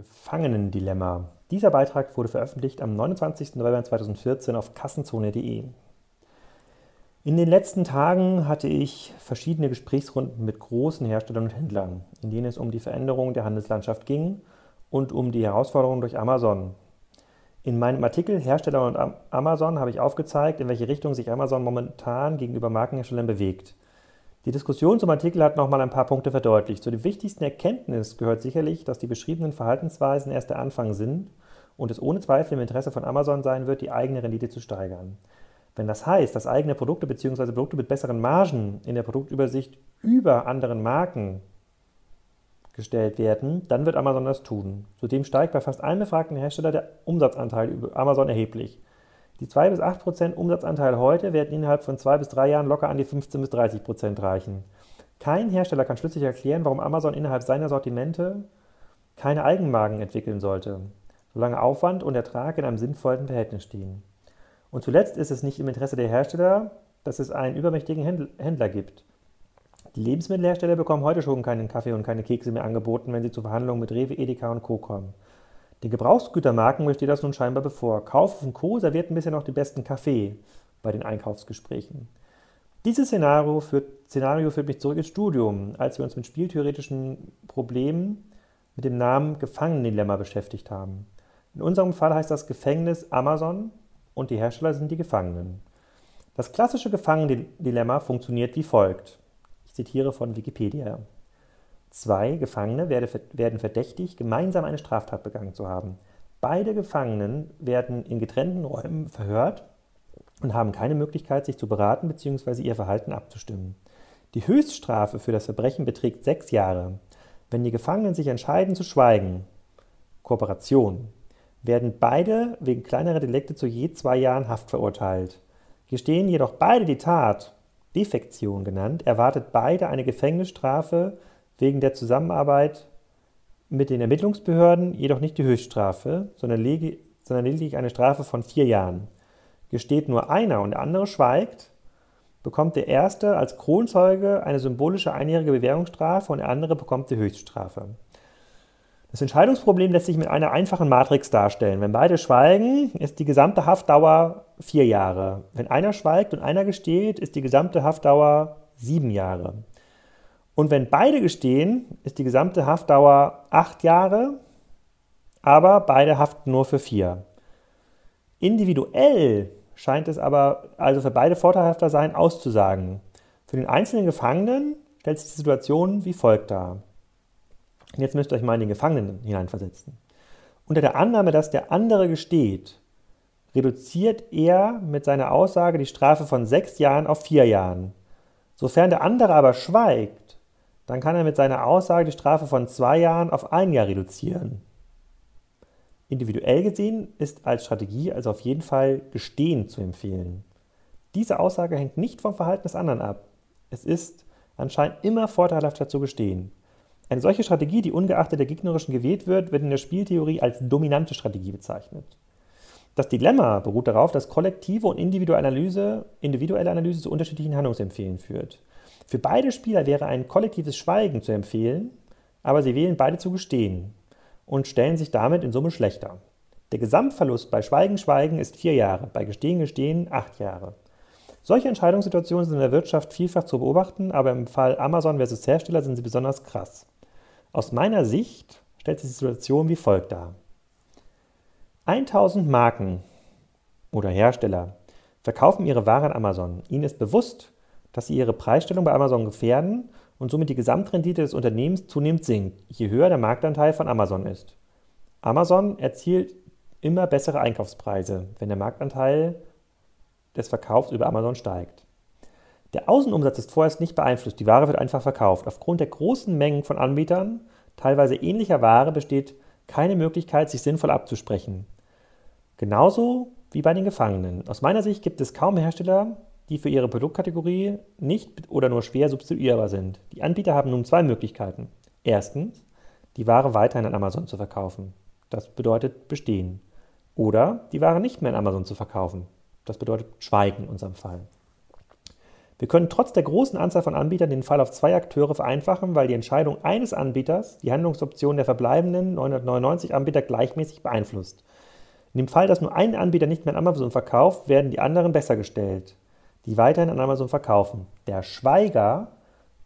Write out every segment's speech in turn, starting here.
Gefangenendilemma. Dieser Beitrag wurde veröffentlicht am 29. November 2014 auf kassenzone.de. In den letzten Tagen hatte ich verschiedene Gesprächsrunden mit großen Herstellern und Händlern, in denen es um die Veränderung der Handelslandschaft ging und um die Herausforderungen durch Amazon. In meinem Artikel Hersteller und Amazon habe ich aufgezeigt, in welche Richtung sich Amazon momentan gegenüber Markenherstellern bewegt. Die Diskussion zum Artikel hat nochmal ein paar Punkte verdeutlicht. Zu den wichtigsten Erkenntnissen gehört sicherlich, dass die beschriebenen Verhaltensweisen erst der Anfang sind und es ohne Zweifel im Interesse von Amazon sein wird, die eigene Rendite zu steigern. Wenn das heißt, dass eigene Produkte bzw. Produkte mit besseren Margen in der Produktübersicht über anderen Marken gestellt werden, dann wird Amazon das tun. Zudem steigt bei fast allen befragten Herstellern der Umsatzanteil über Amazon erheblich. Die 2 bis 8 Prozent Umsatzanteil heute werden innerhalb von zwei bis drei Jahren locker an die 15 bis 30 Prozent reichen. Kein Hersteller kann schlüssig erklären, warum Amazon innerhalb seiner Sortimente keine Eigenmarken entwickeln sollte, solange Aufwand und Ertrag in einem sinnvollen Verhältnis stehen. Und zuletzt ist es nicht im Interesse der Hersteller, dass es einen übermächtigen Händler gibt. Die Lebensmittelhersteller bekommen heute schon keinen Kaffee und keine Kekse mehr angeboten, wenn sie zu Verhandlungen mit Rewe, Edeka und Co. kommen. Den Gebrauchsgütermarken steht das nun scheinbar bevor. Kauf und Co. servierten bisher noch den besten Kaffee bei den Einkaufsgesprächen. Dieses Szenario führt, Szenario führt mich zurück ins Studium, als wir uns mit spieltheoretischen Problemen mit dem Namen Gefangenendilemma beschäftigt haben. In unserem Fall heißt das Gefängnis Amazon und die Hersteller sind die Gefangenen. Das klassische Gefangenendilemma funktioniert wie folgt. Ich zitiere von Wikipedia. Zwei Gefangene werden verdächtig, gemeinsam eine Straftat begangen zu haben. Beide Gefangenen werden in getrennten Räumen verhört und haben keine Möglichkeit, sich zu beraten bzw. ihr Verhalten abzustimmen. Die Höchststrafe für das Verbrechen beträgt sechs Jahre. Wenn die Gefangenen sich entscheiden zu schweigen, Kooperation, werden beide wegen kleinerer Delikte zu je zwei Jahren Haft verurteilt. Gestehen jedoch beide die Tat, Defektion genannt, erwartet beide eine Gefängnisstrafe wegen der Zusammenarbeit mit den Ermittlungsbehörden, jedoch nicht die Höchststrafe, sondern, lediglich eine Strafe von vier Jahren. Gesteht nur einer und der andere schweigt, bekommt der erste als Kronzeuge eine symbolische einjährige Bewährungsstrafe und der andere bekommt die Höchststrafe. Das Entscheidungsproblem lässt sich mit einer einfachen Matrix darstellen. Wenn beide schweigen, ist die gesamte Haftdauer vier Jahre. Wenn einer schweigt und einer gesteht, ist die gesamte Haftdauer sieben Jahre. Und wenn beide gestehen, ist die gesamte Haftdauer acht Jahre, aber beide haften nur für vier. Individuell scheint es aber also für beide vorteilhafter sein, auszusagen. Für den einzelnen Gefangenen stellt sich die Situation wie folgt dar. Jetzt müsst ihr euch mal in den Gefangenen hineinversetzen. Unter der Annahme, dass der andere gesteht, reduziert er mit seiner Aussage die Strafe von sechs Jahren auf vier Jahren. Sofern der andere aber schweigt, dann kann er mit seiner Aussage die Strafe von zwei Jahren auf ein Jahr reduzieren. Individuell gesehen ist als Strategie also auf jeden Fall Gestehen zu empfehlen. Diese Aussage hängt nicht vom Verhalten des anderen ab. Es ist anscheinend immer vorteilhafter zu gestehen. Eine solche Strategie, die ungeachtet der gegnerischen gewählt wird, wird in der Spieltheorie als dominante Strategie bezeichnet. Das Dilemma beruht darauf, dass kollektive und individuelle Analyse, individuelle Analyse zu unterschiedlichen Handlungsempfehlen führt. Für beide Spieler wäre ein kollektives Schweigen zu empfehlen, aber sie wählen beide zu gestehen und stellen sich damit in Summe schlechter. Der Gesamtverlust bei Schweigen, Schweigen ist vier Jahre, bei Gestehen, Gestehen acht Jahre. Solche Entscheidungssituationen sind in der Wirtschaft vielfach zu beobachten, aber im Fall Amazon versus Hersteller sind sie besonders krass. Aus meiner Sicht stellt sich die Situation wie folgt dar. 1000 Marken oder Hersteller verkaufen ihre Ware an Amazon. Ihnen ist bewusst, dass sie ihre Preisstellung bei Amazon gefährden und somit die Gesamtrendite des Unternehmens zunehmend sinkt, je höher der Marktanteil von Amazon ist. Amazon erzielt immer bessere Einkaufspreise, wenn der Marktanteil des Verkaufs über Amazon steigt. Der Außenumsatz ist vorerst nicht beeinflusst, die Ware wird einfach verkauft. Aufgrund der großen Mengen von Anbietern, teilweise ähnlicher Ware, besteht keine Möglichkeit, sich sinnvoll abzusprechen. Genauso wie bei den Gefangenen. Aus meiner Sicht gibt es kaum Hersteller, die für ihre Produktkategorie nicht oder nur schwer substituierbar sind. Die Anbieter haben nun zwei Möglichkeiten. Erstens, die Ware weiterhin an Amazon zu verkaufen. Das bedeutet bestehen. Oder die Ware nicht mehr an Amazon zu verkaufen. Das bedeutet schweigen in unserem Fall. Wir können trotz der großen Anzahl von Anbietern den Fall auf zwei Akteure vereinfachen, weil die Entscheidung eines Anbieters die Handlungsoptionen der verbleibenden 999 Anbieter gleichmäßig beeinflusst. In dem Fall, dass nur ein Anbieter nicht mehr an Amazon verkauft, werden die anderen besser gestellt, die weiterhin an Amazon verkaufen. Der Schweiger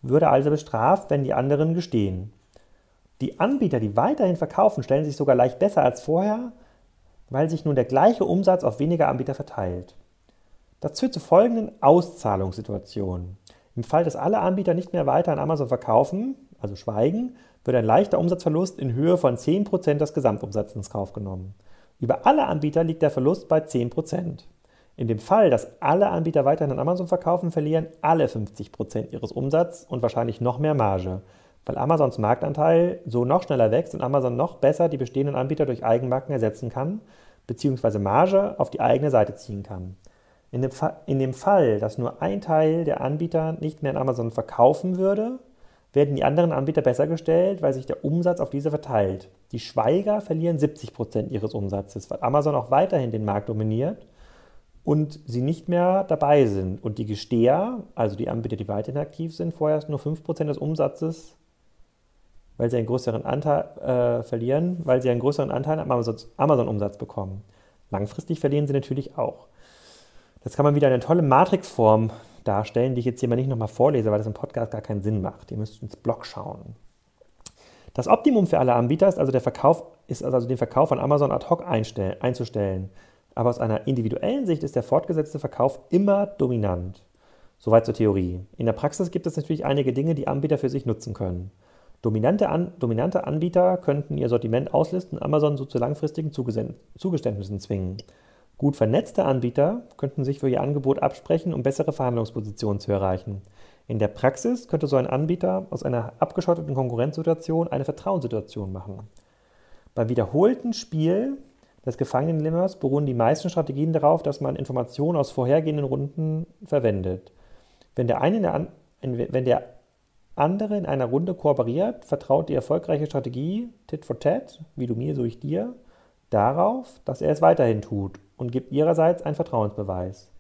würde also bestraft, wenn die anderen gestehen. Die Anbieter, die weiterhin verkaufen, stellen sich sogar leicht besser als vorher, weil sich nun der gleiche Umsatz auf weniger Anbieter verteilt. Das führt zu folgenden Auszahlungssituationen. Im Fall, dass alle Anbieter nicht mehr weiter an Amazon verkaufen, also schweigen, wird ein leichter Umsatzverlust in Höhe von 10% des Gesamtumsatzes ins Kauf genommen. Über alle Anbieter liegt der Verlust bei 10%. In dem Fall, dass alle Anbieter weiterhin an Amazon verkaufen, verlieren alle 50% ihres Umsatzes und wahrscheinlich noch mehr Marge, weil Amazons Marktanteil so noch schneller wächst und Amazon noch besser die bestehenden Anbieter durch Eigenmarken ersetzen kann, bzw. Marge auf die eigene Seite ziehen kann. In dem, in dem Fall, dass nur ein Teil der Anbieter nicht mehr an Amazon verkaufen würde, werden die anderen Anbieter besser gestellt, weil sich der Umsatz auf diese verteilt. Die Schweiger verlieren 70% ihres Umsatzes, weil Amazon auch weiterhin den Markt dominiert und sie nicht mehr dabei sind. Und die Gesteher, also die Anbieter, die weiterhin aktiv sind, vorerst nur 5% des Umsatzes, weil sie einen größeren Anteil äh, verlieren, weil sie einen größeren Anteil am Amazon-Umsatz bekommen. Langfristig verlieren sie natürlich auch. Das kann man wieder in eine tolle Matrixform darstellen, die ich jetzt hier mal nicht nochmal vorlese, weil das im Podcast gar keinen Sinn macht. Ihr müsst ins Blog schauen. Das Optimum für alle Anbieter ist also, der Verkauf, ist also den Verkauf von Amazon ad hoc einzustellen. Aber aus einer individuellen Sicht ist der fortgesetzte Verkauf immer dominant. Soweit zur Theorie. In der Praxis gibt es natürlich einige Dinge, die Anbieter für sich nutzen können. Dominante, An dominante Anbieter könnten ihr Sortiment auslisten und Amazon so zu langfristigen Zugeständnissen zwingen. Gut vernetzte Anbieter könnten sich für ihr Angebot absprechen, um bessere Verhandlungspositionen zu erreichen. In der Praxis könnte so ein Anbieter aus einer abgeschotteten Konkurrenzsituation eine Vertrauenssituation machen. Beim wiederholten Spiel des Gefangenenlimmers beruhen die meisten Strategien darauf, dass man Informationen aus vorhergehenden Runden verwendet. Wenn der, eine der, wenn der andere in einer Runde kooperiert, vertraut die erfolgreiche Strategie Tit for Tat, wie du mir, so ich dir, darauf, dass er es weiterhin tut und gibt ihrerseits einen Vertrauensbeweis.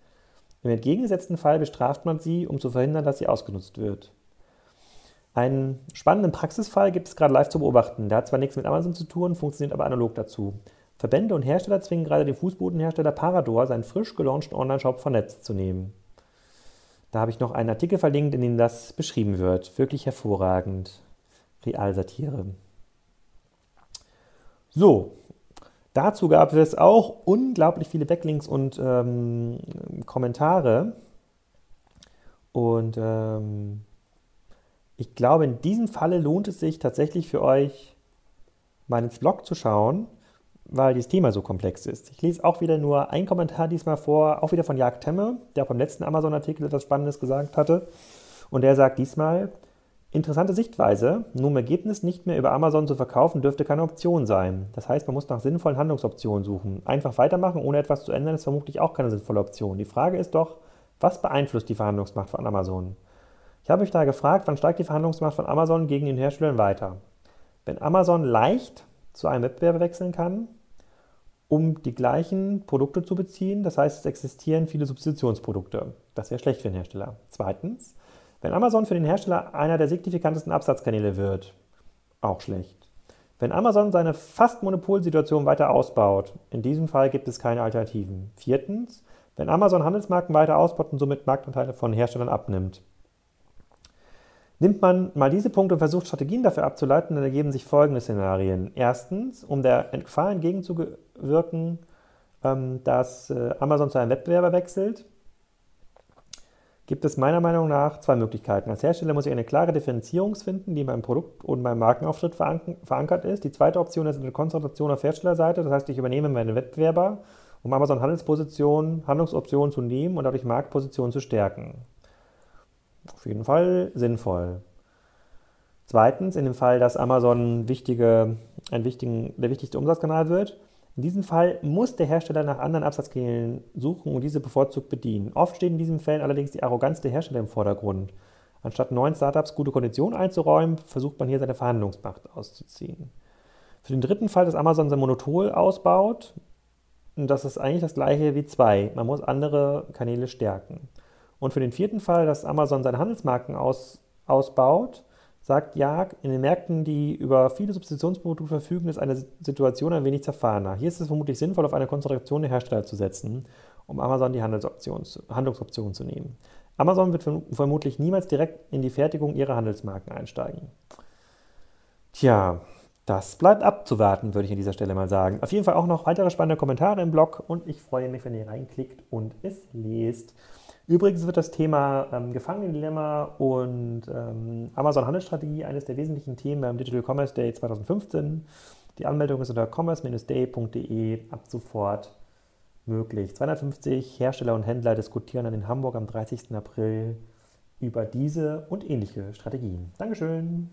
Im entgegengesetzten Fall bestraft man sie, um zu verhindern, dass sie ausgenutzt wird. Einen spannenden Praxisfall gibt es gerade live zu beobachten. Der hat zwar nichts mit Amazon zu tun, funktioniert aber analog dazu. Verbände und Hersteller zwingen gerade den Fußbodenhersteller Parador, seinen frisch gelaunchten Online-Shop von Netz zu nehmen. Da habe ich noch einen Artikel verlinkt, in dem das beschrieben wird. Wirklich hervorragend. Realsatire. So, Dazu gab es auch unglaublich viele Backlinks und ähm, Kommentare. Und ähm, ich glaube, in diesem Falle lohnt es sich tatsächlich für euch, mal ins Blog zu schauen, weil dieses Thema so komplex ist. Ich lese auch wieder nur einen Kommentar diesmal vor, auch wieder von Jagd Temme, der auch beim letzten Amazon-Artikel etwas Spannendes gesagt hatte. Und der sagt diesmal, Interessante Sichtweise. Nur im Ergebnis nicht mehr über Amazon zu verkaufen, dürfte keine Option sein. Das heißt, man muss nach sinnvollen Handlungsoptionen suchen. Einfach weitermachen, ohne etwas zu ändern, ist vermutlich auch keine sinnvolle Option. Die Frage ist doch, was beeinflusst die Verhandlungsmacht von Amazon? Ich habe mich da gefragt, wann steigt die Verhandlungsmacht von Amazon gegen den Herstellern weiter? Wenn Amazon leicht zu einem Wettbewerber wechseln kann, um die gleichen Produkte zu beziehen, das heißt, es existieren viele Substitutionsprodukte. Das wäre schlecht für den Hersteller. Zweitens, wenn Amazon für den Hersteller einer der signifikantesten Absatzkanäle wird, auch schlecht. Wenn Amazon seine fast Monopolsituation weiter ausbaut, in diesem Fall gibt es keine Alternativen. Viertens, wenn Amazon Handelsmarken weiter ausbaut und somit Marktanteile von Herstellern abnimmt. Nimmt man mal diese Punkte und versucht Strategien dafür abzuleiten, dann ergeben sich folgende Szenarien. Erstens, um der Gefahr entgegenzuwirken, ähm, dass äh, Amazon zu einem Wettbewerber wechselt, gibt es meiner Meinung nach zwei Möglichkeiten. Als Hersteller muss ich eine klare Differenzierung finden, die in meinem Produkt und meinem Markenauftritt verankert ist. Die zweite Option ist eine Konzentration auf Herstellerseite, das heißt, ich übernehme meine Wettbewerber, um Amazon Handelspositionen, Handlungsoptionen zu nehmen und dadurch Marktpositionen zu stärken. Auf jeden Fall sinnvoll. Zweitens, in dem Fall, dass Amazon wichtige, ein wichtigen, der wichtigste Umsatzkanal wird, in diesem Fall muss der Hersteller nach anderen Absatzkanälen suchen und diese bevorzugt bedienen. Oft steht in diesen Fällen allerdings die Arroganz der Hersteller im Vordergrund. Anstatt neuen Startups gute Konditionen einzuräumen, versucht man hier seine Verhandlungsmacht auszuziehen. Für den dritten Fall, dass Amazon sein Monopol ausbaut, das ist eigentlich das gleiche wie zwei. Man muss andere Kanäle stärken. Und für den vierten Fall, dass Amazon seine Handelsmarken aus, ausbaut, sagt Jag, in den Märkten, die über viele Substitutionsprodukte verfügen, ist eine Situation ein wenig zerfahrener. Hier ist es vermutlich sinnvoll, auf eine Konzentration der Hersteller zu setzen, um Amazon die Handlungsoptionen zu nehmen. Amazon wird vermutlich niemals direkt in die Fertigung ihrer Handelsmarken einsteigen. Tja, das bleibt abzuwarten, würde ich an dieser Stelle mal sagen. Auf jeden Fall auch noch weitere spannende Kommentare im Blog und ich freue mich, wenn ihr reinklickt und es lest. Übrigens wird das Thema ähm, Gefangenendilemma und ähm, Amazon Handelsstrategie eines der wesentlichen Themen beim Digital Commerce Day 2015. Die Anmeldung ist unter commerce-day.de ab sofort möglich. 250 Hersteller und Händler diskutieren dann in Hamburg am 30. April über diese und ähnliche Strategien. Dankeschön.